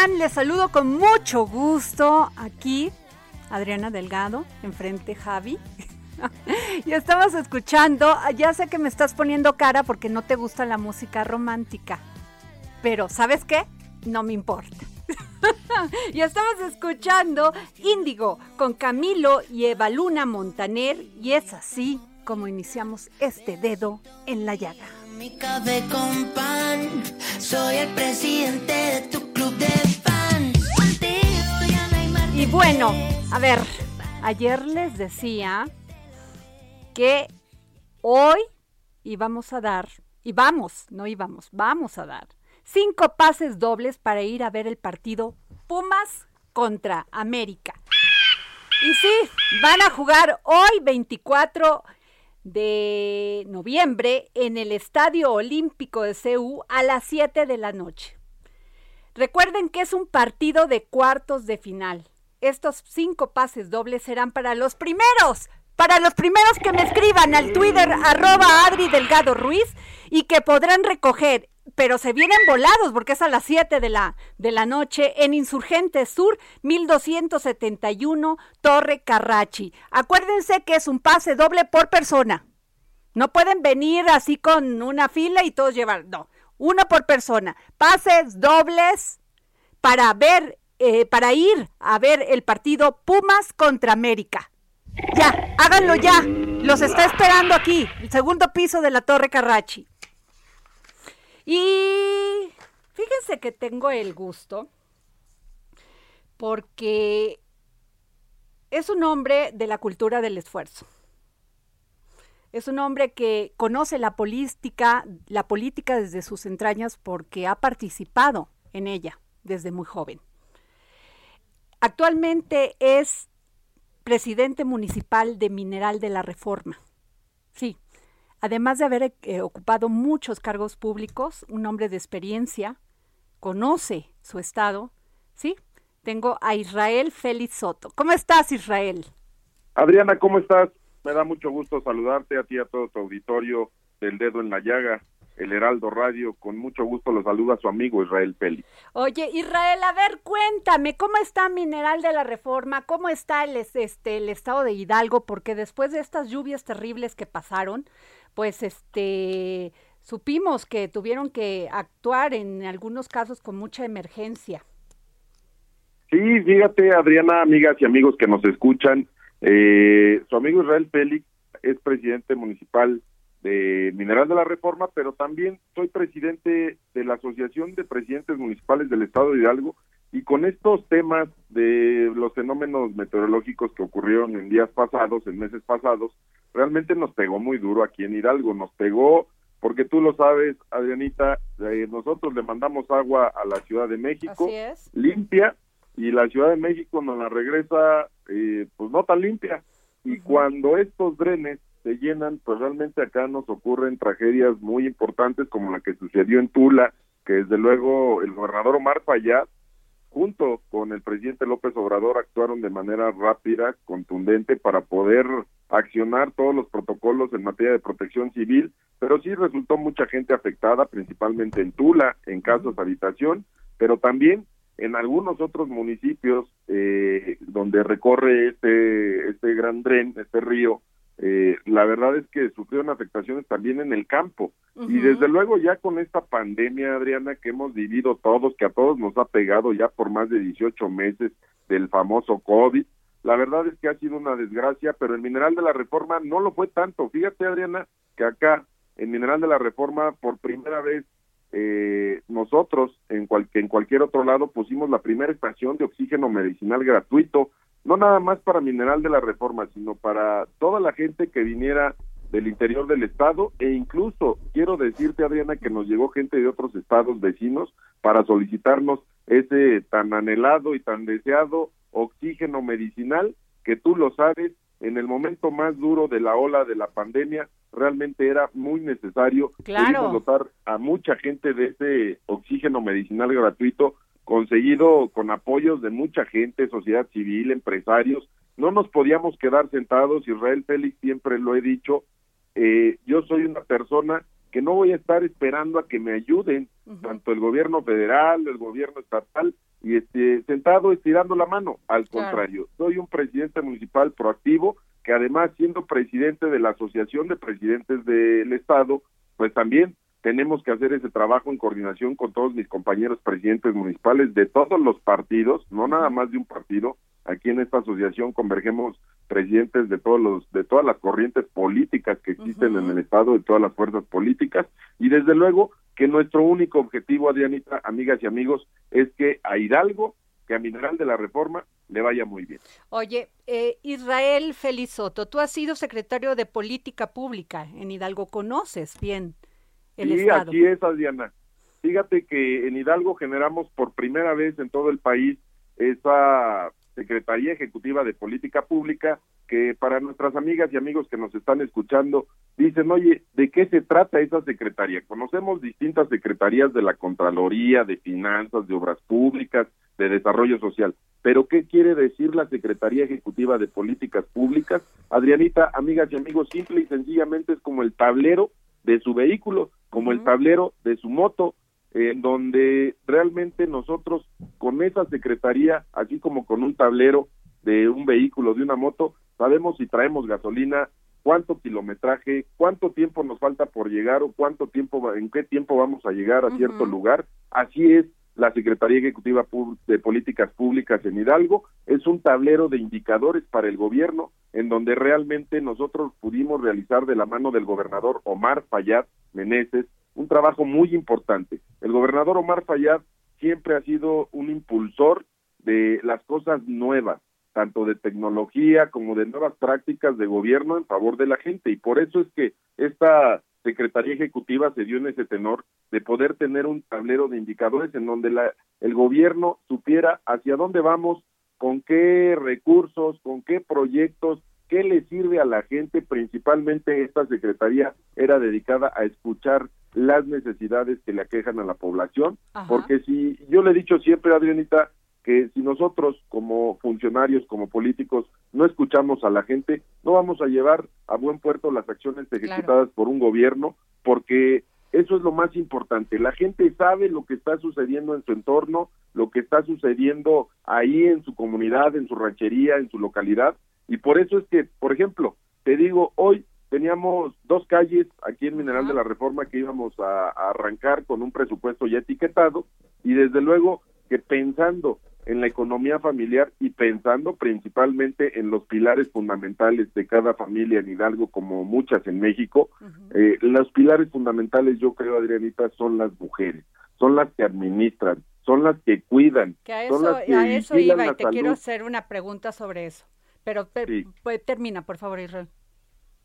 Están? Les saludo con mucho gusto aquí, Adriana Delgado, enfrente Javi. y estamos escuchando, ya sé que me estás poniendo cara porque no te gusta la música romántica, pero ¿sabes qué? No me importa. y estamos escuchando Índigo con Camilo y Evaluna Montaner y es así como iniciamos este dedo en la llaga. Mi café con pan, soy el presidente de tu club de Y bueno, a ver, ayer les decía que hoy íbamos a dar, y vamos, no íbamos, vamos a dar cinco pases dobles para ir a ver el partido Pumas contra América. Y sí, van a jugar hoy 24 de noviembre en el Estadio Olímpico de CEU a las 7 de la noche. Recuerden que es un partido de cuartos de final. Estos cinco pases dobles serán para los primeros, para los primeros que me escriban al Twitter arroba Adri Delgado Ruiz y que podrán recoger, pero se vienen volados porque es a las 7 de la, de la noche en Insurgente Sur 1271 Torre Carrachi. Acuérdense que es un pase doble por persona. No pueden venir así con una fila y todos llevar, no, uno por persona. Pases dobles para ver, eh, para ir a ver el partido Pumas contra América. Ya, háganlo ya. Los está esperando aquí, el segundo piso de la Torre Carrachi. Y fíjense que tengo el gusto porque es un hombre de la cultura del esfuerzo. Es un hombre que conoce la política, la política desde sus entrañas porque ha participado en ella desde muy joven. Actualmente es presidente municipal de Mineral de la Reforma. Sí, además de haber eh, ocupado muchos cargos públicos, un hombre de experiencia, conoce su estado. Sí, tengo a Israel Félix Soto. ¿Cómo estás, Israel? Adriana, ¿cómo estás? Me da mucho gusto saludarte a ti y a todo tu auditorio del dedo en la llaga, el Heraldo Radio. Con mucho gusto lo saluda su amigo Israel Peli. Oye, Israel, a ver, cuéntame, ¿cómo está Mineral de la Reforma? ¿Cómo está el, es- este, el estado de Hidalgo? Porque después de estas lluvias terribles que pasaron, pues este supimos que tuvieron que actuar en algunos casos con mucha emergencia. Sí, fíjate, Adriana, amigas y amigos que nos escuchan, eh, su amigo Israel Félix es presidente municipal de Mineral de la Reforma, pero también soy presidente de la Asociación de Presidentes Municipales del Estado de Hidalgo y con estos temas de los fenómenos meteorológicos que ocurrieron en días pasados, en meses pasados, realmente nos pegó muy duro aquí en Hidalgo, nos pegó porque tú lo sabes, Adrianita, eh, nosotros le mandamos agua a la Ciudad de México limpia y la Ciudad de México nos la regresa eh, pues no tan limpia. Y cuando estos drenes se llenan, pues realmente acá nos ocurren tragedias muy importantes como la que sucedió en Tula, que desde luego el gobernador Omar Fayad junto con el presidente López Obrador actuaron de manera rápida, contundente para poder accionar todos los protocolos en materia de protección civil, pero sí resultó mucha gente afectada, principalmente en Tula, en casas habitación, pero también en algunos otros municipios eh, donde recorre este este gran tren, este río, eh, la verdad es que sufrieron afectaciones también en el campo. Y desde luego ya con esta pandemia, Adriana, que hemos vivido todos, que a todos nos ha pegado ya por más de 18 meses del famoso COVID, la verdad es que ha sido una desgracia, pero el Mineral de la Reforma no lo fue tanto. Fíjate, Adriana, que acá, en Mineral de la Reforma, por primera vez, eh, nosotros, en, cual, en cualquier otro lado, pusimos la primera estación de oxígeno medicinal gratuito no nada más para Mineral de la Reforma, sino para toda la gente que viniera del interior del estado e incluso quiero decirte Adriana que nos llegó gente de otros estados vecinos para solicitarnos ese tan anhelado y tan deseado oxígeno medicinal que tú lo sabes en el momento más duro de la ola de la pandemia realmente era muy necesario claro. dotar a mucha gente de ese oxígeno medicinal gratuito conseguido con apoyos de mucha gente, sociedad civil, empresarios. No nos podíamos quedar sentados, Israel Félix siempre lo he dicho, eh, yo soy una persona que no voy a estar esperando a que me ayuden, tanto el gobierno federal, el gobierno estatal, y este, sentado estirando la mano. Al contrario, soy un presidente municipal proactivo, que además siendo presidente de la Asociación de Presidentes del Estado, pues también tenemos que hacer ese trabajo en coordinación con todos mis compañeros presidentes municipales de todos los partidos, no nada más de un partido. Aquí en esta asociación convergemos presidentes de todos los de todas las corrientes políticas que existen en el estado, de todas las fuerzas políticas y desde luego que nuestro único objetivo, Adrianita, amigas y amigos, es que a Hidalgo, que a Mineral de la Reforma le vaya muy bien. Oye, eh, Israel Felizoto, tú has sido secretario de Política Pública en Hidalgo, conoces bien sí, aquí es, Adriana. Fíjate que en Hidalgo generamos por primera vez en todo el país esa Secretaría Ejecutiva de Política Pública que para nuestras amigas y amigos que nos están escuchando dicen, oye, ¿de qué se trata esa secretaría? Conocemos distintas secretarías de la Contraloría, de Finanzas, de Obras Públicas, de Desarrollo Social, pero ¿qué quiere decir la Secretaría Ejecutiva de Políticas Públicas? Adrianita, amigas y amigos, simple y sencillamente es como el tablero de su vehículo, como el tablero de su moto, en donde realmente nosotros con esa secretaría, así como con un tablero de un vehículo, de una moto, sabemos si traemos gasolina, cuánto kilometraje, cuánto tiempo nos falta por llegar o cuánto tiempo, en qué tiempo vamos a llegar a cierto lugar. Así es la Secretaría Ejecutiva de Políticas Públicas en Hidalgo, es un tablero de indicadores para el gobierno en donde realmente nosotros pudimos realizar de la mano del gobernador Omar Fayad Meneses un trabajo muy importante. El gobernador Omar Fayad siempre ha sido un impulsor de las cosas nuevas, tanto de tecnología como de nuevas prácticas de gobierno en favor de la gente y por eso es que esta Secretaría Ejecutiva se dio en ese tenor de poder tener un tablero de indicadores en donde la, el gobierno supiera hacia dónde vamos, con qué recursos, con qué proyectos, qué le sirve a la gente. Principalmente esta Secretaría era dedicada a escuchar las necesidades que le aquejan a la población, porque si yo le he dicho siempre, Adrianita, que si nosotros como funcionarios, como políticos, no escuchamos a la gente, no vamos a llevar a buen puerto las acciones ejecutadas por un gobierno, porque eso es lo más importante. La gente sabe lo que está sucediendo en su entorno, lo que está sucediendo ahí en su comunidad, en su ranchería, en su localidad, y por eso es que, por ejemplo, te digo, hoy teníamos dos calles aquí en Mineral de la Reforma que íbamos a, a arrancar con un presupuesto ya etiquetado y desde luego que pensando en la economía familiar y pensando principalmente en los pilares fundamentales de cada familia en Hidalgo, como muchas en México, eh, los pilares fundamentales, yo creo, Adrianita, son las mujeres, son las que administran, son las que cuidan, Que a son eso, las que a eso iba y te quiero hacer una pregunta sobre eso. Pero pe- Sí. pues, termina, por favor, Israel.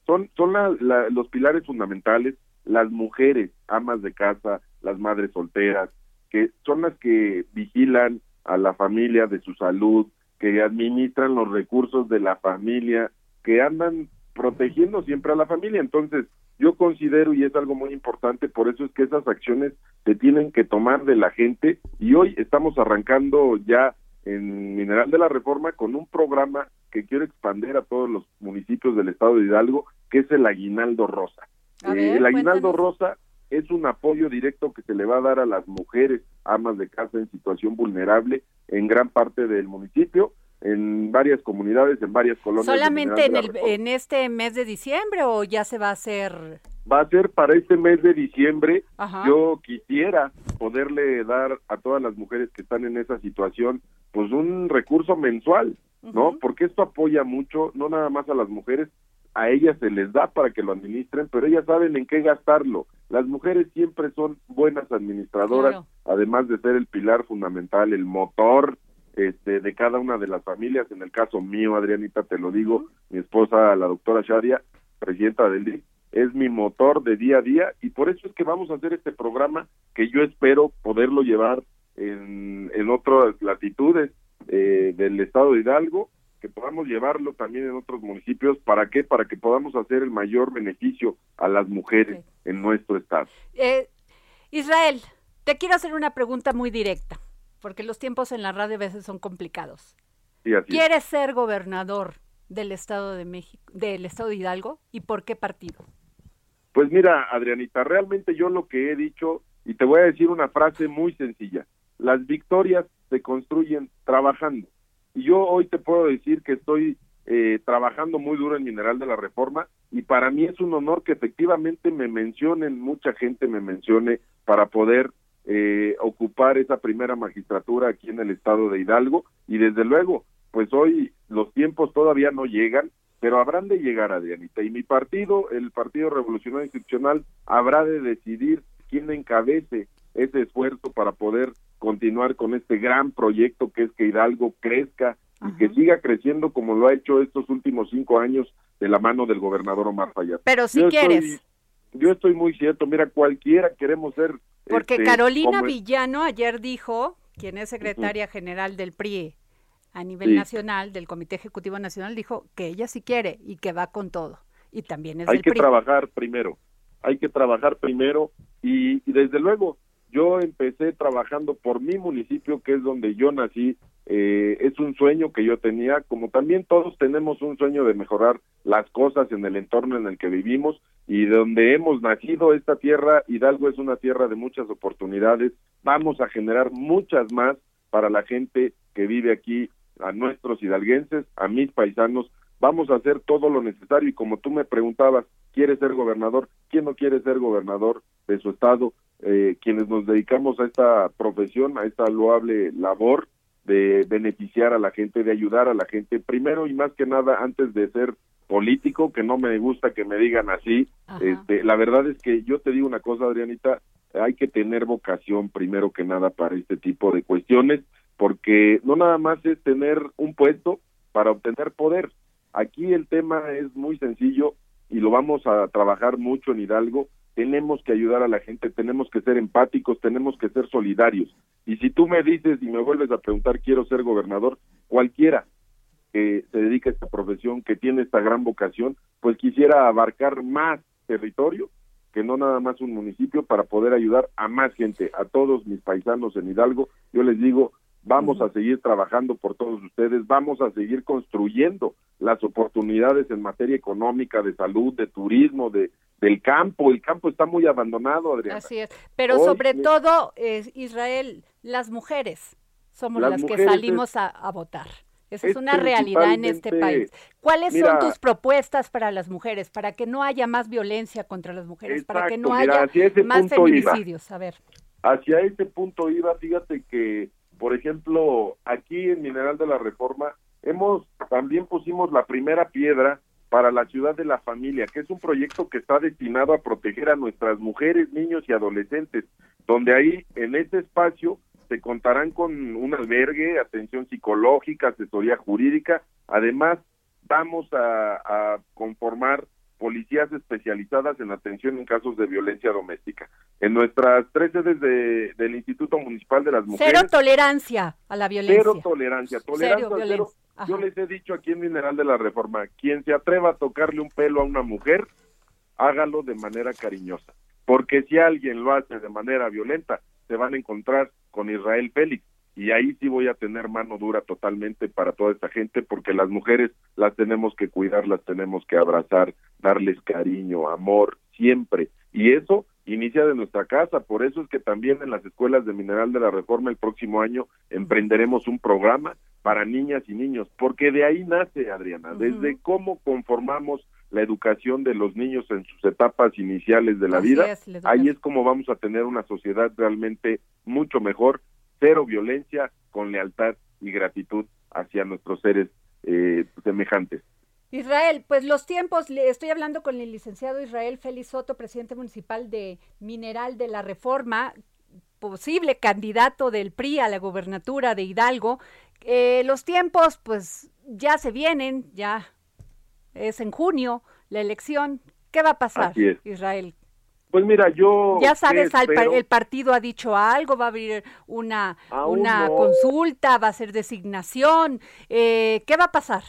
son son la- la- los pilares fundamentales las mujeres amas de casa las madres solteras que son las que vigilan a la familia de su salud que administran los recursos de la familia que andan protegiendo siempre a la familia entonces yo considero y es algo muy importante por eso es que esas acciones se tienen que tomar de la gente y hoy estamos arrancando ya en Mineral de la Reforma con un programa que quiero expandir a todos los municipios del estado de Hidalgo, que es el Aguinaldo Rosa. Eh, el Aguinaldo cuéntanos. Rosa es un apoyo directo que se le va a dar a las mujeres amas de casa en situación vulnerable en gran parte del municipio, en varias comunidades, en varias colonias. ¿Solamente en, el, en este mes de diciembre o ya se va a hacer? Va a ser para este mes de diciembre. Ajá. Yo quisiera poderle dar a todas las mujeres que están en esa situación, pues un recurso mensual, ¿no? Porque esto apoya mucho, no nada más a las mujeres, a ellas se les da para que lo administren, pero ellas saben en qué gastarlo. Las mujeres siempre son buenas administradoras, Claro. además de ser el pilar fundamental, el motor este, de cada una de las familias. En el caso mío, Adrianita, te lo digo, mi esposa, la doctora Sharia, presidenta del DIC, es mi motor de día a día y por eso es que vamos a hacer este programa que yo espero poderlo llevar en, en otras latitudes eh, del estado de Hidalgo, que podamos llevarlo también en otros municipios. ¿Para qué? Para que podamos hacer el mayor beneficio a las mujeres en nuestro estado. Eh, Israel, te quiero hacer una pregunta muy directa, porque los tiempos en la radio a veces son complicados. Sí, así es. ¿Quieres ser gobernador del Estado de México, del Estado de Hidalgo y por qué partido? Pues mira, Adrianita, realmente yo lo que he dicho, y te voy a decir una frase muy sencilla, las victorias se construyen trabajando. Y yo hoy te puedo decir que estoy eh, trabajando muy duro en Mineral de la Reforma y para mí es un honor que efectivamente me mencionen, mucha gente me mencione para poder eh, ocupar esa primera magistratura aquí en el estado de Hidalgo y desde luego, pues hoy los tiempos todavía no llegan, pero habrán de llegar, Adrianita. Y mi partido, el Partido Revolucionario Institucional, habrá de decidir quién encabece ese esfuerzo para poder continuar con este gran proyecto que es que Hidalgo crezca y que siga creciendo como lo ha hecho estos últimos cinco años de la mano del gobernador Omar Fayad. Pero si Yo quieres, estoy- yo estoy muy cierto, mira, cualquiera queremos ser... porque este, Carolina como- Villano ayer dijo, quien es secretaria general del PRI a nivel Sí. nacional, del Comité Ejecutivo Nacional, dijo que ella sí quiere y que va con todo. Y también es hay del que PRI. trabajar primero, hay que trabajar primero y, y desde luego yo empecé trabajando por mi municipio que es donde yo nací, eh, es un sueño que yo tenía, como también todos tenemos un sueño de mejorar las cosas en el entorno en el que vivimos y de donde hemos nacido, esta tierra, Hidalgo es una tierra de muchas oportunidades, vamos a generar muchas más para la gente que vive aquí, a nuestros hidalguenses, a mis paisanos, vamos a hacer todo lo necesario y como tú me preguntabas, ¿quiere ser gobernador? ¿Quién no quiere ser gobernador de su estado? Eh, quienes nos dedicamos a esta profesión, a esta loable labor de beneficiar a la gente, de ayudar a la gente, primero y más que nada antes de ser político, que no me gusta que me digan así, Ajá. este, la verdad es que yo te digo una cosa, Adrianita, hay que tener vocación primero que nada para este tipo de cuestiones, porque no nada más es tener un puesto para obtener poder. Aquí el tema es muy sencillo y lo vamos a trabajar mucho en Hidalgo. Tenemos que ayudar a la gente, tenemos que ser empáticos, tenemos que ser solidarios. Y si tú me dices y me vuelves a preguntar, quiero ser gobernador, cualquiera que se dedica a esta profesión, que tiene esta gran vocación, pues quisiera abarcar más territorio que no nada más un municipio para poder ayudar a más gente, a todos mis paisanos en Hidalgo. Yo les digo, vamos a seguir trabajando por todos ustedes, vamos a seguir construyendo las oportunidades en materia económica, de salud, de turismo, de del campo. El campo está muy abandonado, Adriana. Así es. Pero Hoy sobre todo, eh, Israel, las mujeres somos Las las, que salimos a, a votar. Esa es, una realidad en este país. ¿Cuáles son tus propuestas para las mujeres, para que no haya más violencia contra las mujeres, para que no haya más feminicidios? A ver. Hacia ese punto iba, fíjate que, por ejemplo, aquí en Mineral de la Reforma hemos también pusimos la primera piedra para la ciudad de la familia, que es un proyecto que está destinado a proteger a nuestras mujeres, niños y adolescentes, donde ahí en ese espacio se contarán con un albergue, atención psicológica, asesoría jurídica. Además, vamos a, conformar policías especializadas en atención en casos de violencia doméstica. En nuestras tres sedes del Instituto Municipal de las Mujeres. Cero tolerancia a la violencia. Cero tolerancia. Tolerancia cero. Yo les he dicho aquí en Mineral de la Reforma, quien se atreva a tocarle un pelo a una mujer, hágalo de manera cariñosa. Porque si alguien lo hace de manera violenta, se van a encontrar con Israel Félix. Y ahí sí voy a tener mano dura totalmente para toda esta gente, porque las mujeres las tenemos que cuidar, las tenemos que abrazar, darles cariño, amor, siempre. Y eso inicia de nuestra casa, por eso es que también en las escuelas de Mineral de la Reforma el próximo año emprenderemos un programa para niñas y niños, porque de ahí nace, Adriana, desde cómo conformamos la educación de los niños en sus etapas iniciales de la vida, ahí es como vamos a tener una sociedad realmente mucho mejor, cero violencia, con lealtad y gratitud hacia nuestros seres eh, semejantes. Israel, pues los tiempos, le estoy hablando con el licenciado Israel Félix Soto, presidente municipal de Mineral de la Reforma, posible candidato del PRI a la gobernatura de Hidalgo. Eh, los tiempos, pues ya se vienen, ya es en junio la elección. ¿Qué va a pasar, Israel? Pues mira, yo... Ya sabes, el partido ha dicho algo, va a abrir una, una consulta, va a ser designación. Eh, ¿Qué va a pasar?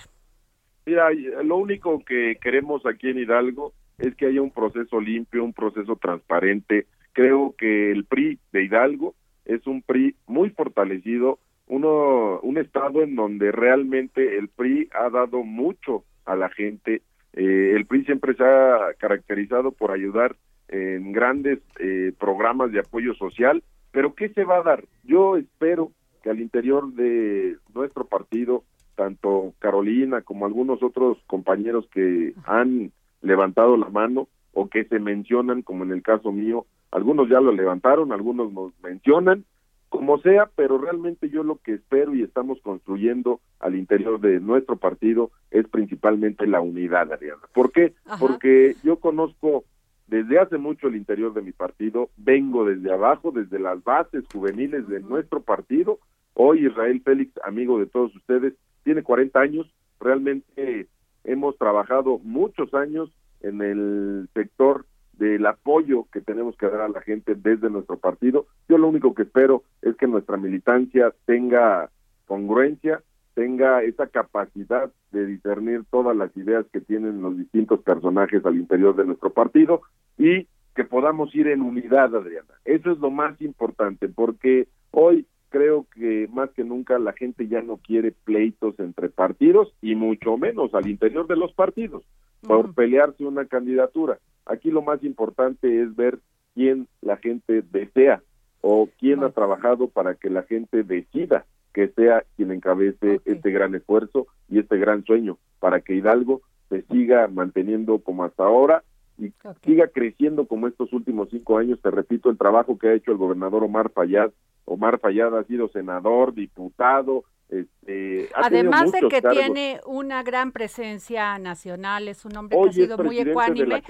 Mira, lo único que queremos aquí en Hidalgo es que haya un proceso limpio, un proceso transparente. Creo que el PRI de Hidalgo es un PRI muy fortalecido, uno, un estado en donde realmente el PRI ha dado mucho a la gente. Eh, el PRI siempre se ha caracterizado por ayudar en grandes eh, programas de apoyo social, pero ¿qué se va a dar? Yo espero que al interior de nuestro partido, tanto Carolina como algunos otros compañeros que han levantado la mano o que se mencionan, como en el caso mío, algunos ya lo levantaron, algunos nos mencionan, como sea, pero realmente yo lo que espero y estamos construyendo al interior de nuestro partido es principalmente la unidad, Ariana. ¿Por qué? Porque yo conozco desde hace mucho el interior de mi partido, vengo desde abajo, desde las bases juveniles de nuestro partido. Hoy Israel Félix, amigo de todos ustedes, tiene 40 años, realmente hemos trabajado muchos años en el sector del apoyo que tenemos que dar a la gente desde nuestro partido. Yo lo único que espero es que nuestra militancia tenga congruencia, tenga esa capacidad de discernir todas las ideas que tienen los distintos personajes al interior de nuestro partido y que podamos ir en unidad, Adriana. Eso es lo más importante, porque hoy creo que más que nunca la gente ya no quiere pleitos entre partidos y mucho menos al interior de los partidos por pelearse una candidatura. Aquí lo más importante es ver quién la gente desea o quién ha trabajado para que la gente decida que sea quien encabece este gran esfuerzo y este gran sueño para que Hidalgo se siga manteniendo como hasta ahora y siga creciendo como estos últimos cinco años. Te repito, el trabajo que ha hecho el gobernador Omar Fayad. Omar Fayad ha sido senador, diputado, este, Además de que tiene una gran presencia nacional, es un hombre que ha sido muy ecuánime.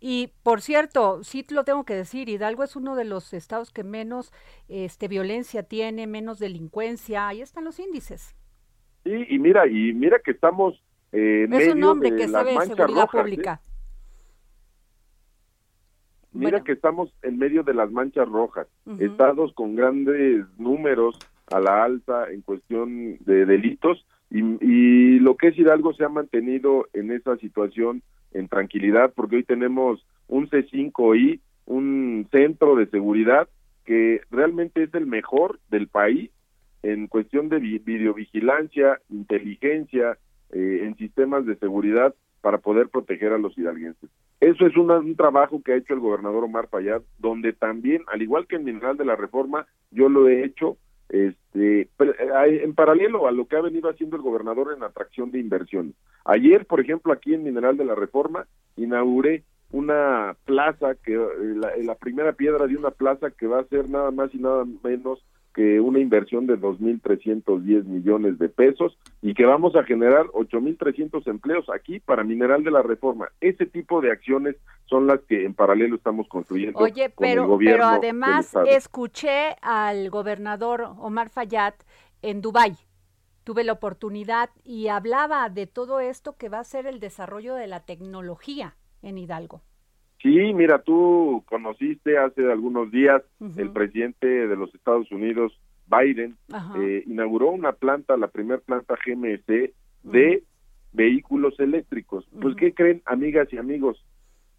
Y por cierto, sí lo tengo que decir, Hidalgo es uno de los estados que menos este, violencia tiene, menos delincuencia, ahí están los índices. Sí, y mira, y mira que estamos eh, es un hombre que sabe seguridad ¿eh? pública. Mira que estamos en medio de las manchas rojas, estados con grandes números a la alta en cuestión de delitos y, lo que es Hidalgo se ha mantenido en esa situación en tranquilidad porque hoy tenemos un C5I, un centro de seguridad que realmente es el mejor del país en cuestión de videovigilancia, inteligencia, eh, en sistemas de seguridad para poder proteger a los hidalguenses. Eso es un trabajo que ha hecho el gobernador Omar Fayad, donde también, al igual que en Mineral de la Reforma, yo lo he hecho este, en paralelo a lo que ha venido haciendo el gobernador en atracción de inversión. Ayer, por ejemplo, aquí en Mineral de la Reforma, inauguré una plaza que la, la primera piedra de una plaza que va a ser nada más y nada menos que una inversión de 2.310 millones de pesos y que vamos a generar 8.300 empleos aquí para Mineral de la Reforma. Ese tipo de acciones son las que en paralelo estamos construyendo. Oye, pero, pero además escuché al gobernador Omar Fayad en Dubái. Tuve la oportunidad y hablaba de todo esto que va a ser el desarrollo de la tecnología en Hidalgo. Sí, mira, tú conociste hace algunos días el presidente de los Estados Unidos, Biden, eh, inauguró una planta, la primera planta GMC de vehículos eléctricos. Pues, ¿qué creen, amigas y amigos?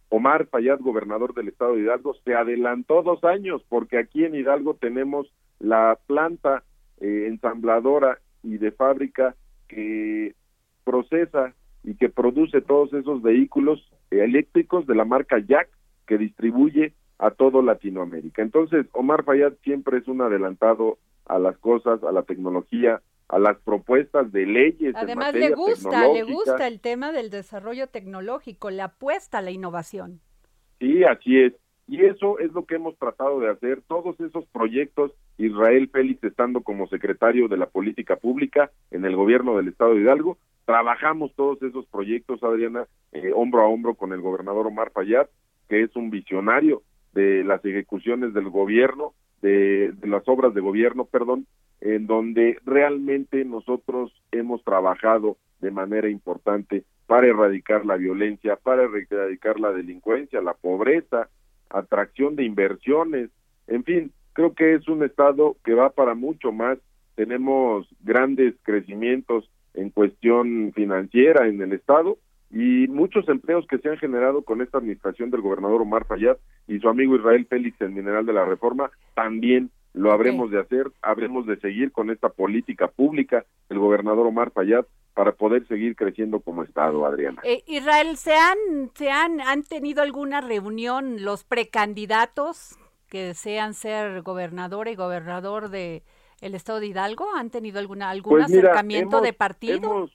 Omar Fayad, gobernador del estado de Hidalgo, se adelantó dos años porque aquí en Hidalgo tenemos la planta eh, ensambladora y de fábrica que procesa y que produce todos esos vehículos eléctricos de la marca Jack que distribuye a todo Latinoamérica. Entonces, Omar Fayad siempre es un adelantado a las cosas, a la tecnología, a las propuestas de leyes. Además, le gusta, le gusta el tema del desarrollo tecnológico, le apuesta a la innovación. Sí, así es. Y eso es lo que hemos tratado de hacer. Todos esos proyectos, Israel Félix estando como secretario de la política pública en el gobierno del Estado de Hidalgo, Trabajamos todos esos proyectos, Adriana, eh, hombro a hombro con el gobernador Omar Fayad, que es un visionario de las ejecuciones del gobierno, de, las obras de gobierno, perdón, en donde realmente nosotros hemos trabajado de manera importante para erradicar la violencia, para erradicar la delincuencia, la pobreza, atracción de inversiones, en fin, creo que es un estado que va para mucho más. Tenemos grandes crecimientos en cuestión financiera en el Estado y muchos empleos que se han generado con esta administración del gobernador Omar Fayad y su amigo Israel Félix, el mineral de la reforma, también lo habremos de hacer, habremos de seguir con esta política pública del gobernador Omar Fayad para poder seguir creciendo como Estado, Adriana. Eh, Israel, ¿se han, ¿se han, han tenido alguna reunión los precandidatos que desean ser gobernador y gobernador de, el Estado de Hidalgo? ¿Han tenido alguna algún pues acercamiento de partido? Hemos,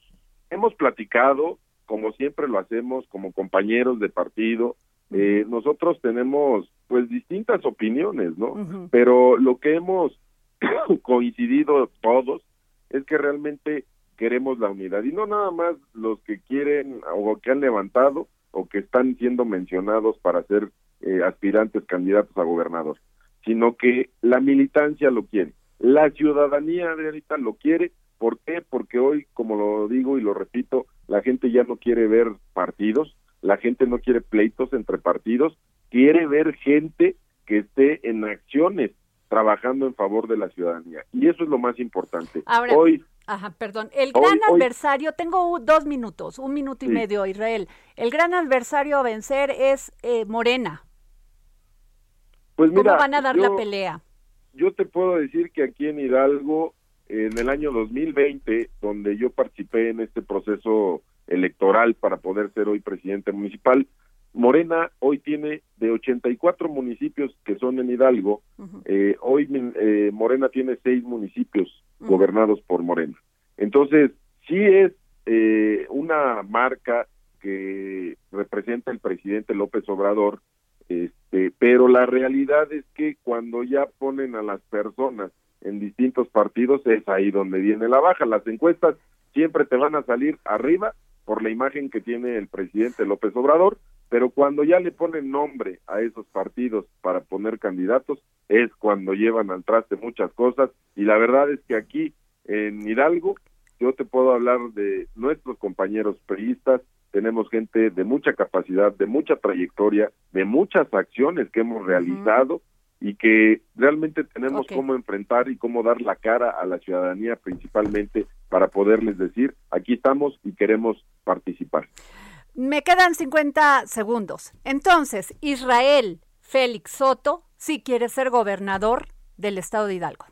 hemos platicado, como siempre lo hacemos, como compañeros de partido. Eh, nosotros tenemos pues distintas opiniones, ¿no? Pero lo que hemos coincidido todos es que realmente queremos la unidad y no nada más los que quieren o que han levantado o que están siendo mencionados para ser eh, aspirantes candidatos a gobernador, sino que la militancia lo quiere. La ciudadanía, Adrianita, lo quiere. ¿Por qué? Porque hoy, como lo digo y lo repito, la gente ya no quiere ver partidos, la gente no quiere pleitos entre partidos, quiere ver gente que esté en acciones trabajando en favor de la ciudadanía. Y eso es lo más importante. Ahora, hoy, ajá, perdón, el gran adversario, tengo dos minutos, un minuto y medio, Israel. El gran adversario a vencer es eh, Morena. Pues mira, ¿Cómo van a dar la pelea? Yo te puedo decir que aquí en Hidalgo, en el año 2020, donde yo participé en este proceso electoral para poder ser hoy presidente municipal, Morena hoy tiene de 84 municipios que son en Hidalgo, eh, hoy eh, Morena tiene seis municipios gobernados por Morena. Entonces, sí es eh, una marca que representa el presidente López Obrador, este, pero la realidad es que cuando ya ponen a las personas en distintos partidos es ahí donde viene la baja. Las encuestas siempre te van a salir arriba por la imagen que tiene el presidente López Obrador, pero cuando ya le ponen nombre a esos partidos para poner candidatos es cuando llevan al traste muchas cosas y la verdad es que aquí en Hidalgo yo te puedo hablar de nuestros compañeros periodistas tenemos gente de mucha capacidad, de mucha trayectoria, de muchas acciones que hemos realizado y que realmente tenemos cómo enfrentar y cómo dar la cara a la ciudadanía principalmente para poderles decir, aquí estamos y queremos participar. Me quedan 50 segundos. Entonces, Israel Félix Soto sí quiere ser gobernador del estado de Hidalgo.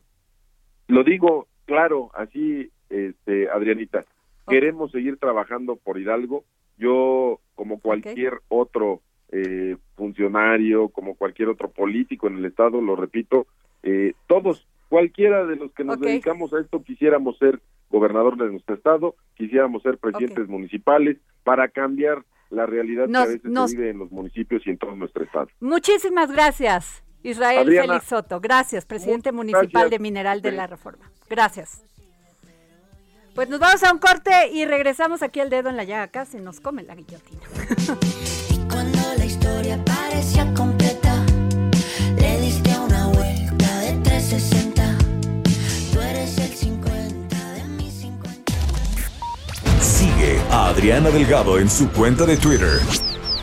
Lo digo claro, así, este, Adrianita. Queremos seguir trabajando por Hidalgo, yo, como cualquier otro eh, funcionario, como cualquier otro político en el Estado, lo repito, eh, todos cualquiera de los que nos dedicamos a esto quisiéramos ser gobernador de nuestro estado, quisiéramos ser presidentes municipales para cambiar la realidad Nos- que a veces nos- se vive en los municipios y en todo nuestro estado. Muchísimas gracias, Israel Adriana. Félix Soto. Gracias, presidente municipal gracias. de Mineral de la Reforma. Gracias. Pues nos vamos a un corte y regresamos aquí al dedo en la llaga. Casi nos come la guillotina. Y cuando la historia parecía completa, le diste una vuelta de 360. Tú eres el 50 de mis 50. Sigue a Adriana Delgado en su cuenta de Twitter,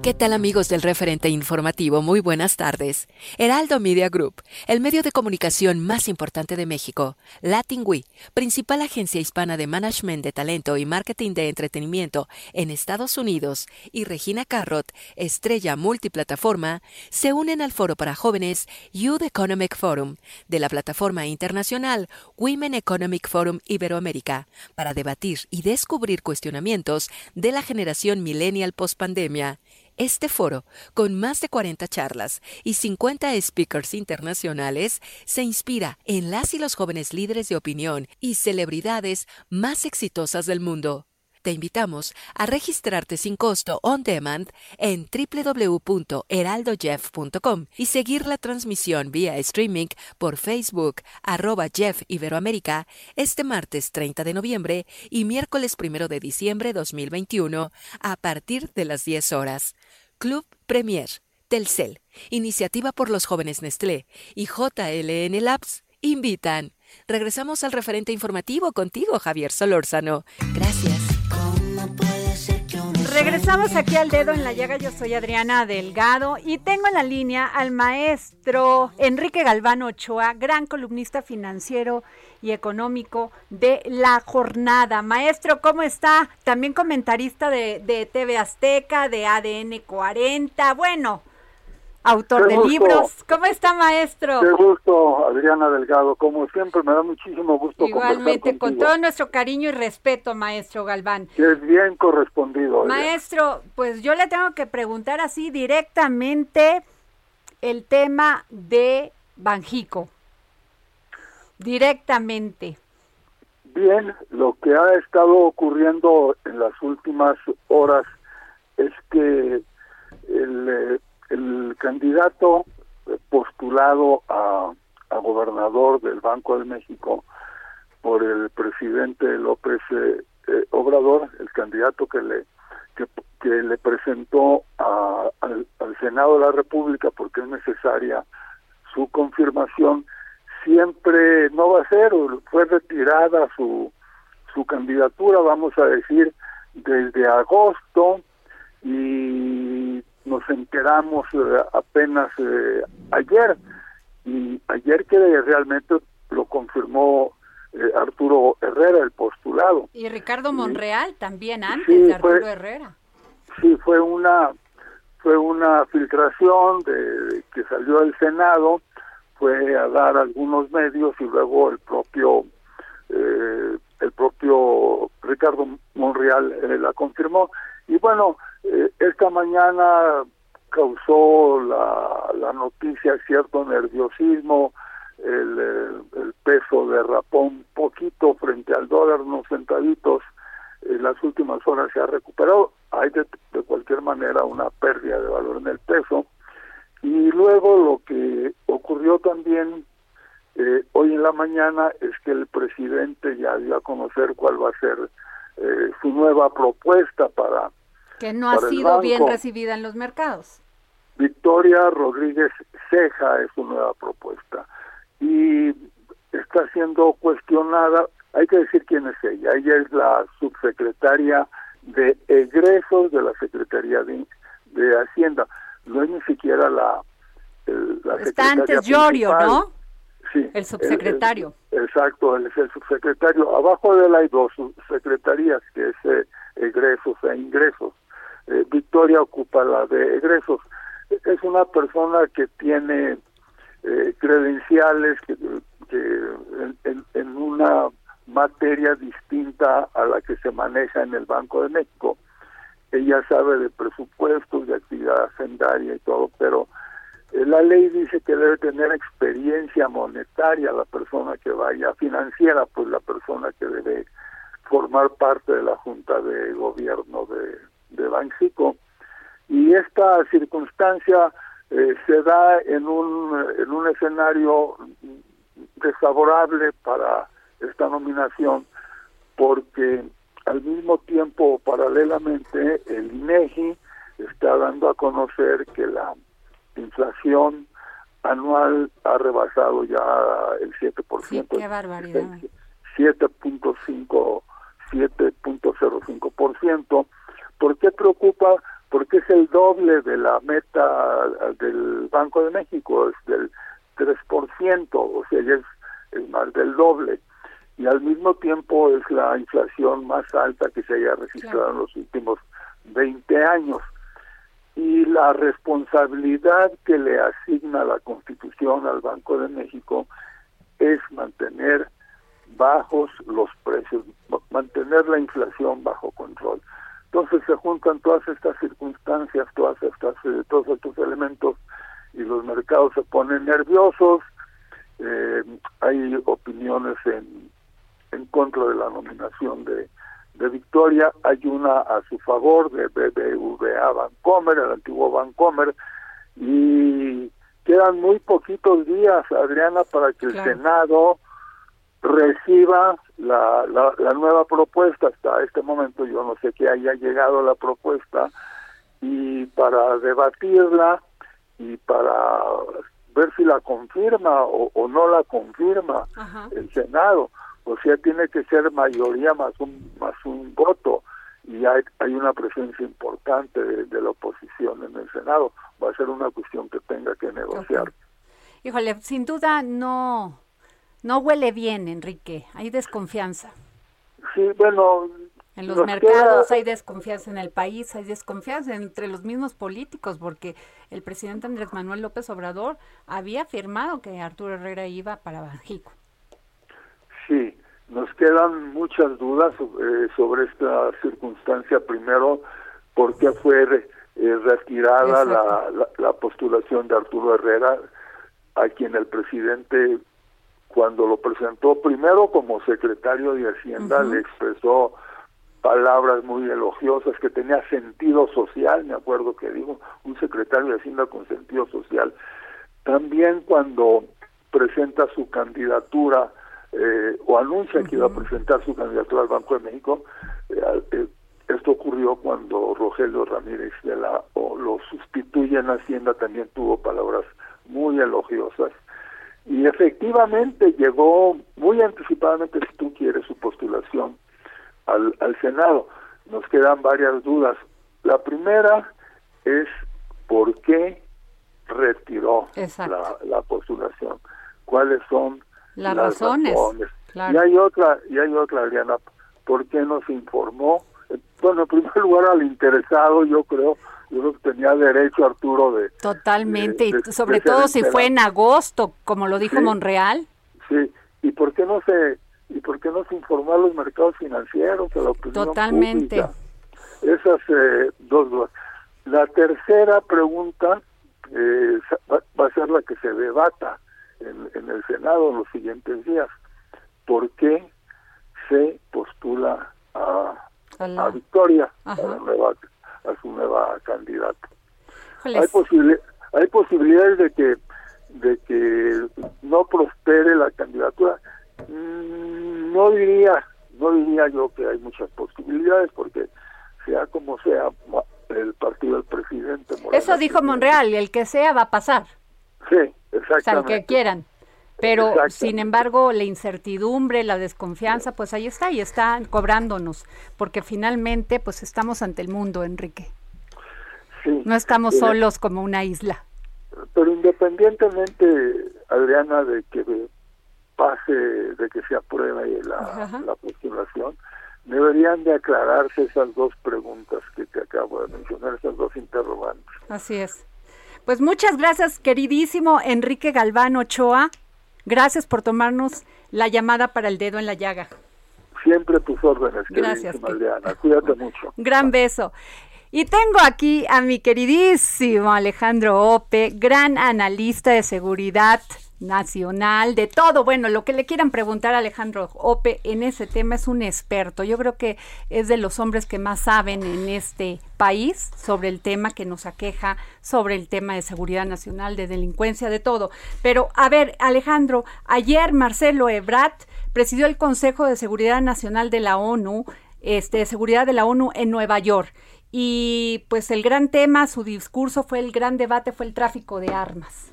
¿Qué tal amigos del referente informativo? Muy buenas tardes. Heraldo Media Group, el medio de comunicación más importante de México. Latin principal agencia hispana de management de talento y marketing de entretenimiento en Estados Unidos, y Regina Carrot, estrella multiplataforma, se unen al foro para jóvenes Youth Economic Forum de la plataforma internacional Women Economic Forum Iberoamérica para debatir y descubrir cuestionamientos de la generación millennial post-pandemia. Este foro, con más de 40 charlas y 50 speakers internacionales, se inspira en las y los jóvenes líderes de opinión y celebridades más exitosas del mundo. Te invitamos a registrarte sin costo on demand en www.heraldojeff.com y seguir la transmisión vía streaming por Facebook arroba Jeff Iberoamérica este martes 30 de noviembre y miércoles 1 de diciembre 2021 a partir de las 10 horas. Club Premier, Telcel, Iniciativa por los Jóvenes Nestlé y JLN Labs invitan. Regresamos al referente informativo contigo, Javier Solórzano. Gracias. Regresamos aquí al dedo en la llaga. Yo soy Adriana Delgado y tengo en la línea al maestro Enrique Galván Ochoa, gran columnista financiero y económico de La Jornada. Maestro, ¿cómo está? También comentarista de, de TV Azteca, de ADN 40. Bueno, autor Qué de gusto. libros. ¿Cómo está, maestro? Qué gusto, Adriana Delgado. Como siempre, me da muchísimo gusto Igualmente, conversar con todo nuestro cariño y respeto, maestro Galván. Que es bien correspondido. Adriana. Maestro, pues yo le tengo que preguntar así directamente el tema de Banjico. Directamente. Bien, lo que ha estado ocurriendo en las últimas horas es que candidato eh, postulado a, gobernador del Banco de México por el presidente López eh, eh, Obrador, el candidato que le que, le presentó a- al, al Senado de la República porque es necesaria su confirmación, siempre no va a ser, fue retirada su, su candidatura, vamos a decir, desde agosto y nos enteramos eh, apenas eh, ayer, y ayer que realmente lo confirmó eh, Arturo Herrera, el postulado. Y Ricardo Monreal también antes Sí, de Arturo fue- Herrera. Sí, fue una fue una filtración de, que salió del Senado, fue a dar algunos medios y luego el propio eh, el propio Ricardo Monreal eh, la confirmó. Y bueno, eh, esta mañana causó la, la noticia cierto nerviosismo, el, peso derrapó un poquito frente al dólar, unos centavitos, en las últimas horas se ha recuperado, hay de, de cualquier manera una pérdida de valor en el peso, y luego lo que ocurrió también eh, hoy en la mañana es que el presidente ya dio a conocer cuál va a ser eh, su nueva propuesta para... Que no ha sido bien recibida en los mercados. Victoria Rodríguez Ceja es su nueva propuesta y está siendo cuestionada, hay que decir quién es ella, ella es la subsecretaria de egresos de la Secretaría de, de Hacienda, no es ni siquiera la... El, la está antes Llorio, ¿no? Sí. El subsecretario. exacto, él es el subsecretario. Abajo de él hay dos subsecretarías, que es eh, egresos e ingresos. Eh, Victoria ocupa la de egresos. Es una persona que tiene eh, credenciales que, en, en, una materia distinta a la que se maneja en el Banco de México. Ella sabe de presupuestos, de actividad hacendaria y todo, pero eh, la ley dice que debe tener experiencia monetaria la persona que vaya, financiera, pues la persona que debe formar parte de la Junta de Gobierno de, de Banxico. Y esta circunstancia eh, se da en un, en un escenario desfavorable para esta nominación porque al mismo tiempo, paralelamente, el INEGI está dando a conocer que la inflación anual ha rebasado ya el 7%. Sí, qué barbaridad. 7.5 7.05%. ¿Por qué preocupa? Porque es el doble de la meta del Banco de México, es del 3%, o sea, es, es más del doble. Y al mismo tiempo es la inflación más alta que se haya registrado en los últimos 20 años y la responsabilidad que le asigna la Constitución al Banco de México es mantener bajos los precios, mantener la inflación bajo control. Entonces se juntan todas estas circunstancias, todas estas, eh, todos estos elementos y los mercados se ponen nerviosos. Eh, hay opiniones en, en contra de la nominación de de Victoria, hay una a su favor de BBVA Bancomer, el antiguo Bancomer, y quedan muy poquitos días, Adriana, para que el Senado reciba la, la, nueva propuesta. Hasta este momento yo no sé que haya llegado la propuesta y para debatirla y para ver si la confirma o, no la confirma el Senado o sea, tiene que ser mayoría más un, más un voto y hay, hay una presencia importante de, la oposición en el Senado. Va a ser una cuestión que tenga que negociar. Híjole, sin duda no, no huele bien, Enrique. Hay desconfianza. Sí, bueno. En los mercados hay desconfianza en el país, hay desconfianza entre los mismos políticos, porque el presidente Andrés Manuel López Obrador había afirmado que Arturo Herrera iba para Bajico. Sí, nos quedan muchas dudas eh, sobre esta circunstancia. Primero, ¿por qué fue eh, retirada la, la, postulación de Arturo Herrera, a quien el presidente, cuando lo presentó primero como secretario de Hacienda, le expresó palabras muy elogiosas, que tenía sentido social, me acuerdo que dijo, un secretario de Hacienda con sentido social. También cuando presenta su candidatura eh, o anuncia que iba a presentar su candidatura al Banco de México. Eh, eh, esto ocurrió cuando Rogelio Ramírez de la o lo sustituye en Hacienda, también tuvo palabras muy elogiosas. Y efectivamente llegó muy anticipadamente, si tú quieres, su postulación al, al Senado. Nos quedan varias dudas. La primera es por qué retiró la, la postulación. ¿Cuáles son las, razones. Y hay otra, y hay otra, Adriana, ¿por qué no se informó? bueno, en primer lugar al interesado, yo creo, yo creo que tenía derecho Arturo de... Totalmente, de- y sobre todo si fue en agosto, como lo dijo Sí. Monreal. Sí, y por qué no se y por qué no se informó a los mercados financieros, a la opinión Totalmente. pública? Esas eh, dos dudas. La tercera pregunta eh, va, a ser la que se debata en, en el Senado en los siguientes días. ¿Por qué se postula a, A Victoria, Ajá. la nueva, a su nueva candidata? Hay posibilidades de que de que no prospere la candidatura Mm, no diría no diría yo que hay muchas posibilidades porque sea como sea el partido del presidente Morena Eso dijo Monreal, el que sea va a pasar, sí o sea, el exactamente que quieran. Pero, sin embargo, la incertidumbre, la desconfianza, pues ahí está, y están cobrándonos, porque finalmente, pues estamos ante el mundo, Enrique. sí. No estamos solos como una isla. pero independientemente Adriana de que pase de que se apruebe la, la postulación deberían de aclararse esas dos preguntas que te acabo de mencionar esas dos interrogantes Así es. Pues muchas gracias, queridísimo Enrique Galván Ochoa. Gracias por tomarnos la llamada para el dedo en la llaga. siempre tus órdenes Gracias, Adriana cuídate mucho Gran beso. Y tengo aquí a mi queridísimo Alejandro Ope, gran analista de seguridad nacional, de todo. Bueno, lo que le quieran preguntar a Alejandro Ope en ese tema es un experto. Yo creo que es de los hombres que más saben en este país sobre el tema que nos aqueja, sobre el tema de seguridad nacional, de delincuencia, de todo. Pero, a ver, Alejandro, ayer Marcelo Ebrard presidió el Consejo de Seguridad Nacional de la ONU, este, de Seguridad de la ONU en Nueva York. Y pues el gran tema, su discurso fue el gran debate, fue el tráfico de armas.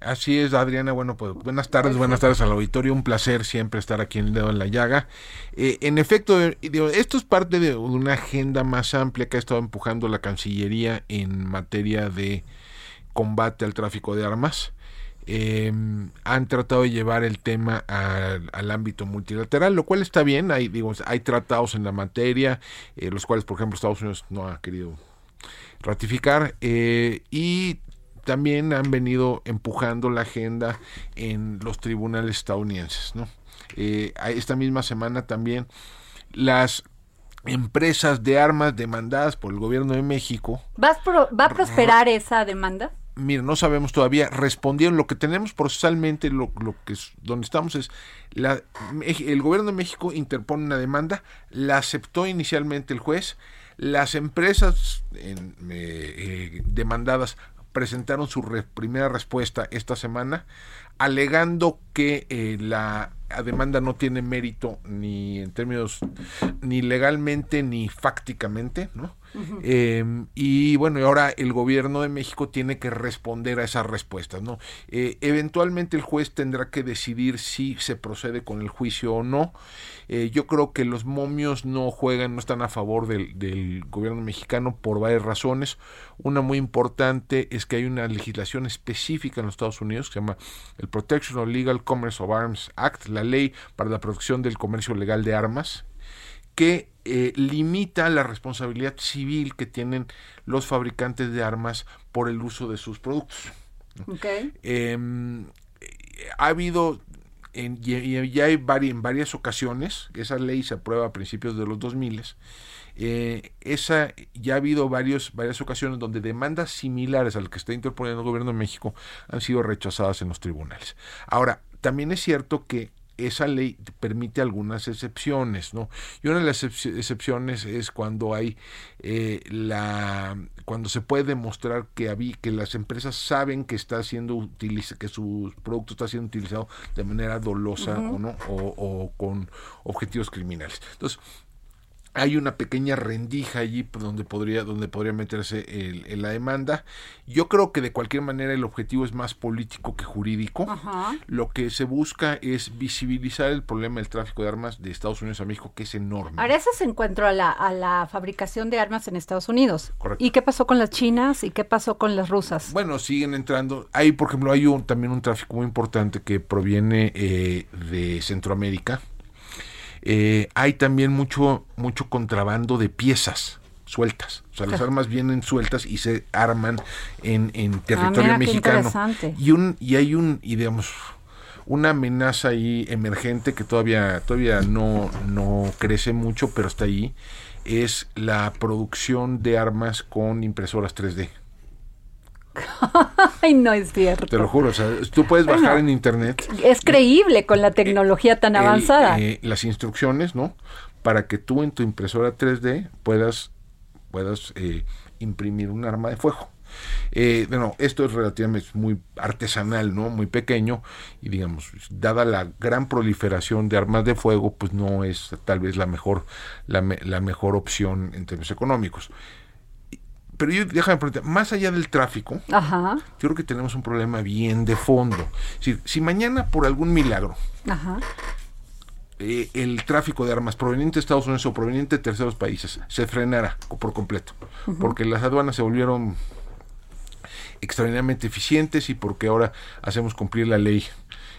Así es, Adriana. Bueno, pues buenas tardes, buenas tardes al auditorio. Un placer siempre estar aquí en el dedo en la llaga. Eh, en efecto, eh, esto es parte de una agenda más amplia que ha estado empujando la Cancillería en materia de combate al tráfico de armas. Eh, han tratado de llevar el tema al, al ámbito multilateral, lo cual está bien. Hay, digo, hay tratados en la materia, eh, los cuales, por ejemplo, Estados Unidos no ha querido ratificar eh, y también han venido empujando la agenda en los tribunales estadounidenses. ¿no? Eh, esta misma semana también las empresas de armas demandadas por el gobierno de México ¿Vas pro- ¿Va a prosperar esa demanda? mira, no sabemos todavía, respondieron lo que tenemos procesalmente, lo, lo que es, donde estamos es, la, el gobierno de México interpone una demanda, la aceptó inicialmente el juez, las empresas en, eh, eh, demandadas presentaron su re- primera respuesta esta semana, alegando que eh, la demanda no tiene mérito ni en términos ni legalmente ni fácticamente, ¿no? Eh, y bueno, y ahora el gobierno de México tiene que responder a esas respuestas, ¿no? Eh, eventualmente el juez tendrá que decidir si se procede con el juicio o no. Eh, yo creo que los momios no juegan, no están a favor del, del gobierno mexicano por varias razones. Una muy importante es que hay una legislación específica en los Estados Unidos que se llama el Protection of Legal Commerce of Arms Act, la ley para la protección del comercio legal de armas, que eh, limita la responsabilidad civil que tienen los fabricantes de armas por el uso de sus productos. Ok. Eh, ha habido en, ya hay vari- en varias ocasiones, esa ley se aprueba a principios de los 2000, eh, esa, ya ha habido varios, varias ocasiones donde demandas similares al que está interponiendo el gobierno de México han sido rechazadas en los tribunales. Ahora, también es cierto que esa ley permite algunas excepciones, ¿no? Y una de las excep- excepciones es cuando hay eh, la cuando se puede demostrar que habí- que las empresas saben que está siendo utiliza, que su producto está siendo utilizado de manera dolosa o no o, o con objetivos criminales. Entonces hay una pequeña rendija allí donde podría donde podría meterse el- el- la demanda. Yo creo que de cualquier manera el objetivo es más político que jurídico. Ajá. Lo que se busca es visibilizar el problema del tráfico de armas de Estados Unidos a México, que es enorme. Ahora eso se encuentró a la, a la fabricación de armas en Estados Unidos. Correcto. ¿Y qué pasó con las chinas y qué pasó con las rusas? Bueno, siguen entrando. Hay, por ejemplo, hay un, también un tráfico muy importante que proviene eh, de Centroamérica. Eh, hay también mucho, mucho contrabando de piezas sueltas. O sea, las armas vienen sueltas y se arman en, en territorio Ah, mira, qué mexicano. Y un, y hay un, y digamos, una amenaza ahí emergente que todavía, todavía no, no crece mucho, pero está ahí, es la producción de armas con impresoras 3D. Ay, no es cierto. Te lo juro, o sea, tú puedes Bueno, bajar en internet Es creíble con la tecnología tan avanzada. eh, las instrucciones, ¿no? Para que tú en tu impresora 3D puedas, puedas eh, imprimir un arma de fuego. Eh, bueno, esto es relativamente muy artesanal, ¿no? Muy pequeño y digamos, dada la gran proliferación de armas de fuego, pues no es tal vez la mejor, la, la mejor opción en términos económicos. Pero yo, déjame preguntar, más allá del tráfico, Ajá, yo creo que tenemos un problema bien de fondo. Decir, si mañana por algún milagro ajá. eh, el tráfico de armas proveniente de Estados Unidos o proveniente de terceros países se frenara por completo, porque las aduanas se volvieron extraordinariamente eficientes y porque ahora hacemos cumplir la ley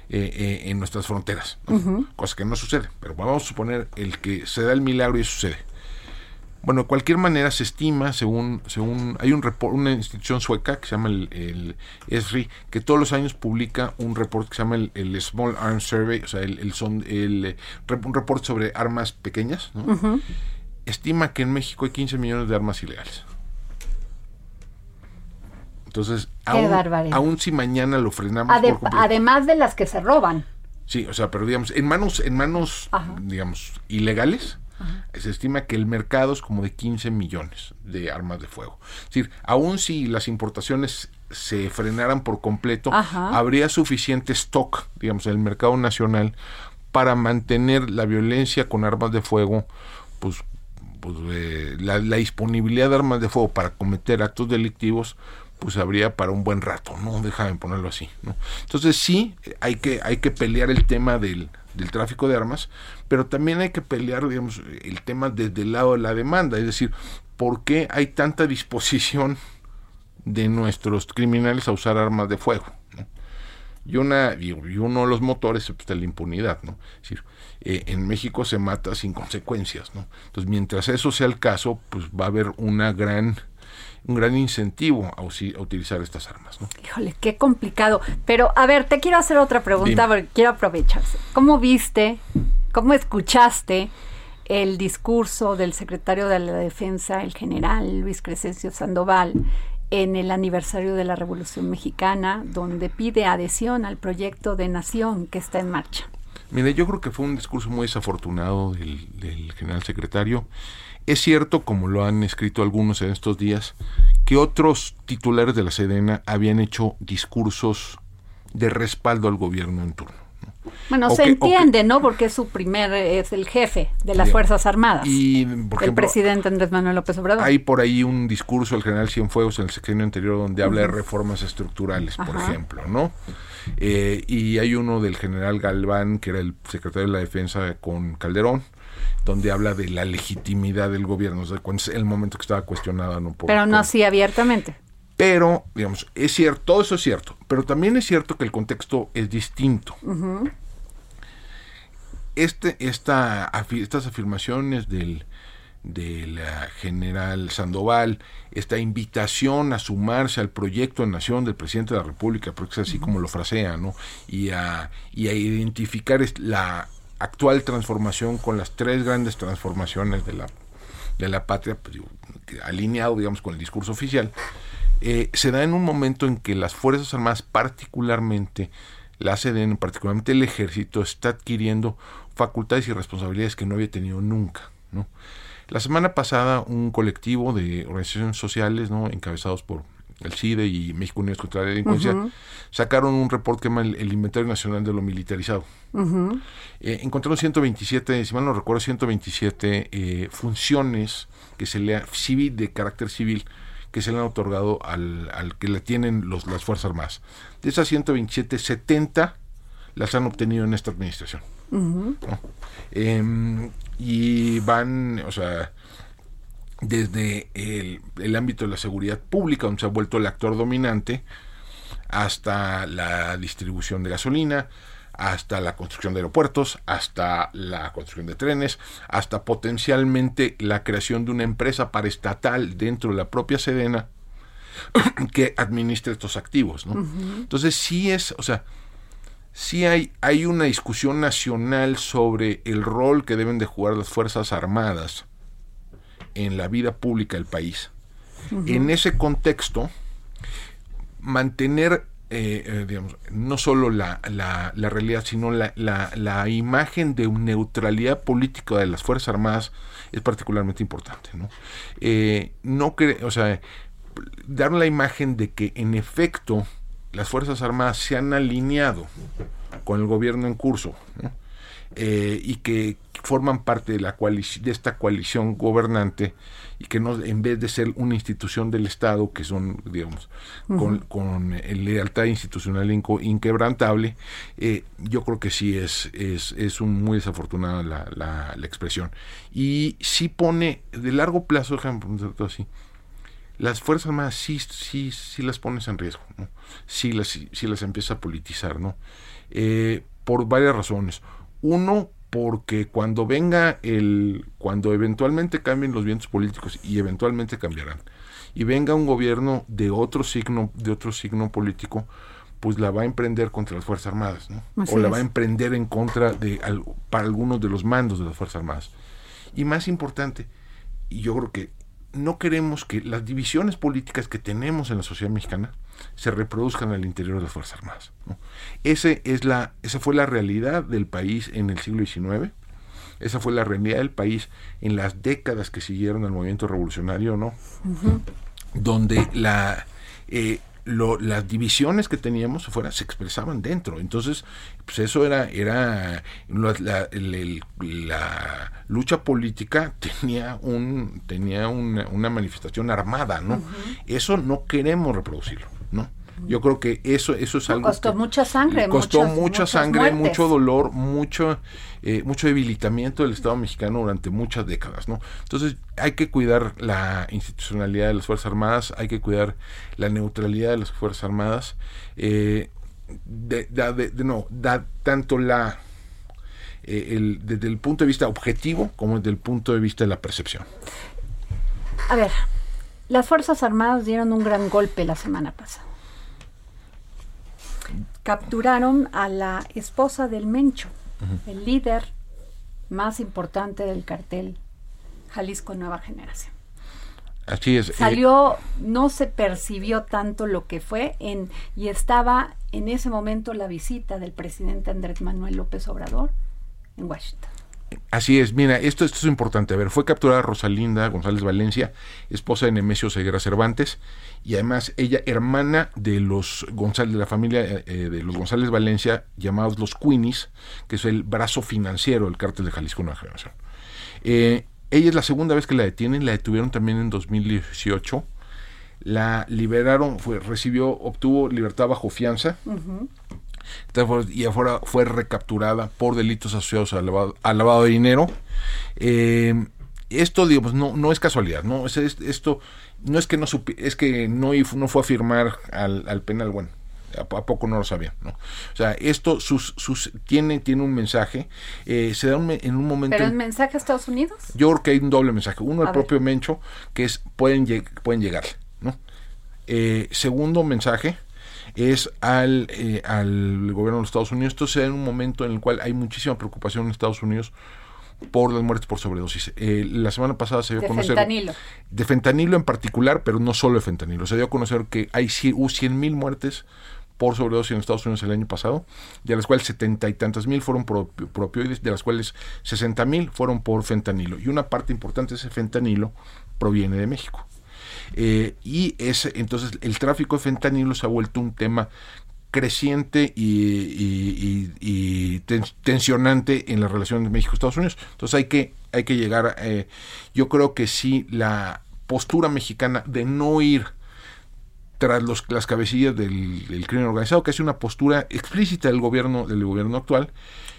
eh, eh, en nuestras fronteras, ¿no? cosa que no sucede, pero vamos a suponer el que se da el milagro y sucede. Bueno, de cualquier manera se estima, según, según hay un report, una institución sueca que se llama el, el ESRI, que todos los años publica un report que se llama el, el Small Arms Survey, o sea, el, el son, el, eh, un report sobre armas pequeñas, ¿no? Estima que en México hay 15 millones de armas ilegales. Entonces, aún, aún si mañana lo frenamos Ade- por además de las que se roban. Sí, o sea, pero digamos, en manos, en manos, Ajá. digamos, ilegales, se estima que el mercado es como de 15 millones de armas de fuego. Es decir, aun si las importaciones se frenaran por completo, Ajá. habría suficiente stock, digamos, en el mercado nacional para mantener la violencia con armas de fuego, pues, pues eh, la, la disponibilidad de armas de fuego para cometer actos delictivos, pues habría para un buen rato, ¿no? Déjame ponerlo así, ¿no? Entonces sí, hay que, hay que pelear el tema del, del tráfico de armas, pero también hay que pelear, digamos, el tema desde el lado de la demanda, es decir, ¿por qué hay tanta disposición de nuestros criminales a usar armas de fuego? Y, una, y uno de los motores pues, es la impunidad, ¿no? Es decir, eh, en México se mata sin consecuencias, ¿no? Entonces, mientras eso sea el caso, pues va a haber una gran, un gran incentivo a, utilizar estas armas, ¿no? Híjole, qué complicado. Pero, a ver, te quiero hacer otra pregunta Dime. porque quiero aprovecharse. ¿Cómo viste, cómo escuchaste el discurso del secretario de la Defensa, el general Luis Crescencio Sandoval, en el aniversario de la Revolución Mexicana, donde pide adhesión al proyecto de nación que está en marcha? Mire, yo creo que fue un discurso muy desafortunado del, del general secretario. Es cierto, como lo han escrito algunos en estos días, que otros titulares de la Sedena habían hecho discursos de respaldo al gobierno en turno. ¿no? Bueno, O se que- o que- entiende, ¿no? Porque es su primer, es el jefe de las Bien. Fuerzas Armadas. Y, por el ejemplo, presidente Andrés Manuel López Obrador. Hay por ahí un discurso del general Cienfuegos en el sexenio anterior donde habla de reformas estructurales, por ejemplo, ¿no? Eh, y hay uno del general Galván, que era el secretario de la Defensa con Calderón, donde habla de la legitimidad del gobierno, o sea, cuando es el momento que estaba cuestionada, ¿no? Por- pero no por- así abiertamente. Pero, digamos, es cierto, todo eso es cierto, pero también es cierto que el contexto es distinto. este, esta, estas afirmaciones del, del ah, general Sandoval, esta invitación a sumarse al proyecto de nación del presidente de la República, porque es así como lo frasea, ¿no? Y a, y a identificar la actual transformación con las tres grandes transformaciones de la, de la patria, pues, alineado, digamos, con el discurso oficial, eh, se da en un momento en que las Fuerzas Armadas, particularmente la CDN, particularmente el ejército, está adquiriendo facultades y responsabilidades que no había tenido nunca. La semana pasada un colectivo de organizaciones sociales, ¿no? encabezados por el CIDE y México Unidos contra la Delincuencia, sacaron un reporte que se llama el, el Inventario Nacional de lo Militarizado. Eh, encontraron 127, si mal no recuerdo, 127 eh, funciones que se le ha- civil, de carácter civil que se le han otorgado al, al que la tienen los, las Fuerzas Armadas. De esas 127, 70 las han obtenido en esta administración. ¿no? Em, y van, o sea, desde el, el ámbito de la seguridad pública, donde se ha vuelto el actor dominante, hasta la distribución de gasolina, hasta la construcción de aeropuertos, hasta la construcción de trenes, hasta potencialmente la creación de una empresa paraestatal dentro de la propia Sedena que administre estos activos, ¿no? Entonces sí es, o sea, sí hay, hay una discusión nacional sobre el rol que deben de jugar las Fuerzas Armadas en la vida pública del país. En ese contexto, mantener eh, eh, digamos, no solo la, la, la realidad, sino la, la, imagen de neutralidad política de las Fuerzas Armadas es particularmente importante. ¿no? Eh, no o sea, dar la imagen de que en efecto las Fuerzas Armadas se han alineado con el gobierno en curso y que forman parte de, la de esta coalición gobernante y que no en vez de ser una institución del Estado que son digamos con, con lealtad institucional inquebrantable eh, yo creo que sí es es, es un muy desafortunada la, la, la, expresión. Y sí pone de largo plazo ejemplo así las fuerzas armadas sí sí sí las pones en riesgo ¿no? sí las sí, las empieza a politizar no eh, por varias razones uno porque cuando venga el, cuando eventualmente cambien los vientos políticos y eventualmente cambiarán, y venga un gobierno de otro signo, de otro signo político, pues la va a emprender contra las Fuerzas Armadas, ¿no? o la va a emprender en contra de para algunos de los mandos de las Fuerzas Armadas. Y más importante, y yo creo que no queremos que las divisiones políticas que tenemos en la sociedad mexicana se reproduzcan al interior de las Fuerzas Armadas. Ese es la, esa fue la realidad del país en el siglo XIX, esa fue la realidad del país en las décadas que siguieron al movimiento revolucionario, ¿no? Donde la, eh, las divisiones que teníamos afuera se expresaban dentro. Entonces, pues eso era, era la, lucha política tenía un, tenía una, una manifestación armada, ¿no? Eso no queremos reproducirlo. Yo creo que eso, eso es algo. Costó mucha sangre. Costó mucha sangre, mucho dolor, mucho, eh, mucho debilitamiento del Estado mexicano durante muchas décadas, ¿no? Entonces hay que cuidar la institucionalidad de las Fuerzas Armadas, hay que cuidar la neutralidad de las Fuerzas Armadas. Eh, de, no, da tanto la eh, el, desde el punto de vista objetivo como desde el punto de vista de la percepción. A ver, las Fuerzas Armadas dieron un gran golpe la semana pasada capturaron a la esposa del Mencho, el líder más importante del cartel Jalisco Nueva Generación. Así es. Eh, Salió, no se percibió tanto lo que fue en y estaba en ese momento la visita del presidente Andrés Manuel López Obrador en Washington. Así es, mira, esto, esto es importante. A ver, fue capturada Rosalinda González Valencia, esposa de Nemesio Seguera Cervantes, y además ella hermana de los González, de la familia eh, eh, de los González Valencia, llamados los Queenies, que es el brazo financiero del cártel de Jalisco Nueva Generación. Eh, ella es la segunda vez que la detienen, la detuvieron también en 2018, la liberaron, fue, recibió, obtuvo libertad bajo fianza y afuera fue recapturada por delitos asociados al lavado, de dinero. Eh, esto, digamos, no, no es casualidad, ¿no? Es, esto no es que no es que no, no fue a firmar al, penal, bueno, a, poco no lo sabía, ¿no? O sea, esto sus, sus, tiene, tiene un mensaje, eh, se da en un momento... ¿Pero el mensaje a Estados Unidos? Yo creo que hay un doble mensaje. Uno, el propio Mencho, que es, pueden, pueden llegar, ¿no? Eh, segundo mensaje, es al, eh, al gobierno de los Estados Unidos. Esto se da en un momento en el cual hay muchísima preocupación en Estados Unidos por las muertes por sobredosis. Eh, la semana pasada se dio a conocer... Fentanilo. De fentanilo en particular, pero no solo de fentanilo. Se dio a conocer que hay 100 mil muertes por sobredosis en Estados Unidos el año pasado, de las cuales setenta y tantas mil fueron por, opioides, de las cuales 60 mil fueron por fentanilo. Y una parte importante de ese fentanilo proviene de México. Eh, y ese, entonces el tráfico de fentanilo se ha vuelto un tema creciente y, tensionante en la relación de México-Estados Unidos. Entonces hay que, hay que llegar, eh, yo creo que sí, la postura mexicana de no ir tras los, las cabecillas del, del crimen organizado, que es una postura explícita del gobierno, del gobierno actual.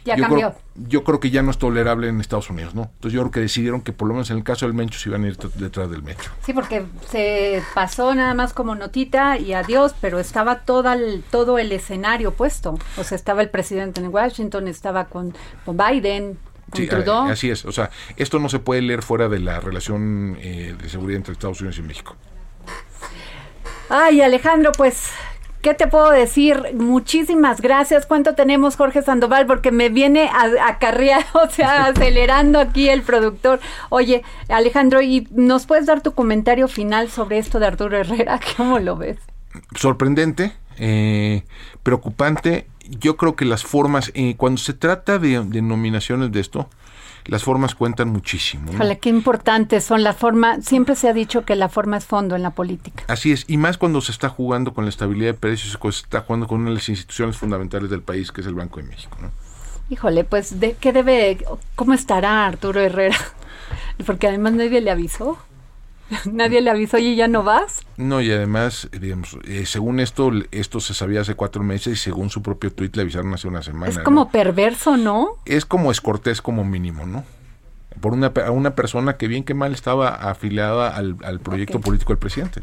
Ya yo cambió. Creo, yo creo que ya no es tolerable en Estados Unidos, ¿no? Entonces yo creo que decidieron que por lo menos en el caso del Mencho se iban a ir detrás del Mencho. Sí, porque se pasó nada más como notita y adiós, pero estaba toda el- todo el escenario puesto. O sea, estaba el presidente en Washington, estaba con, con Biden, con Sí, así es. O sea, esto no se puede leer fuera de la relación eh, de seguridad entre Estados Unidos y México. Ay, Alejandro, pues, ¿qué te puedo decir? Muchísimas gracias. ¿Cuánto tenemos, Jorge Sandoval? Porque me viene a, acarrear, o sea, acelerando aquí el productor. Oye, Alejandro, ¿y nos puedes dar tu comentario final sobre esto de Arturo Herrera? ¿Cómo lo ves? sorprendente, eh, preocupante. Yo creo que las formas, eh, cuando se trata de nominaciones de esto, las formas cuentan muchísimo. ¿no? Híjole, qué importantes son la forma. Siempre se ha dicho que la forma es fondo en la política. Así es, y más cuando se está jugando con la estabilidad de precios, cuando se está jugando con una de las instituciones fundamentales del país, que es el Banco de México. ¿no? Híjole, pues, ¿de qué debe, cómo estará Arturo Herrera? Porque además nadie le avisó. Nadie le avisó y ya no vas. No, y además, digamos, eh, según esto, esto se sabía hace cuatro meses y según su propio tuit le avisaron hace una semana. Es ¿no? como perverso, ¿no? es como escortés como mínimo, ¿no? Por una, a una persona que bien que mal estaba afiliada al, al proyecto político del presidente.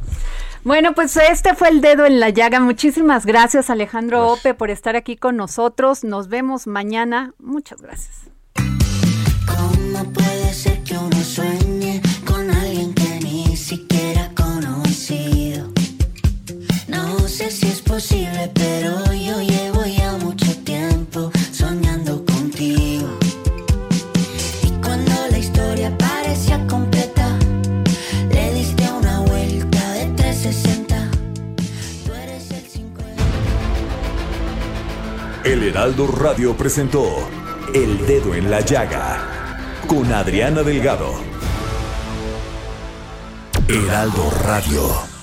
Bueno, pues este fue el dedo en la llaga. Muchísimas gracias, Alejandro Gracias. Ope, por estar aquí con nosotros. Nos vemos mañana. Muchas gracias. ¿Cómo puede ser que uno sueñe sé si es posible, pero yo llevo ya mucho tiempo soñando contigo. Y cuando la historia parecía completa, le diste una vuelta de 360. Tú eres el 50. El Heraldo Radio presentó El Dedo en la Llaga con Adriana Delgado. Heraldo Radio.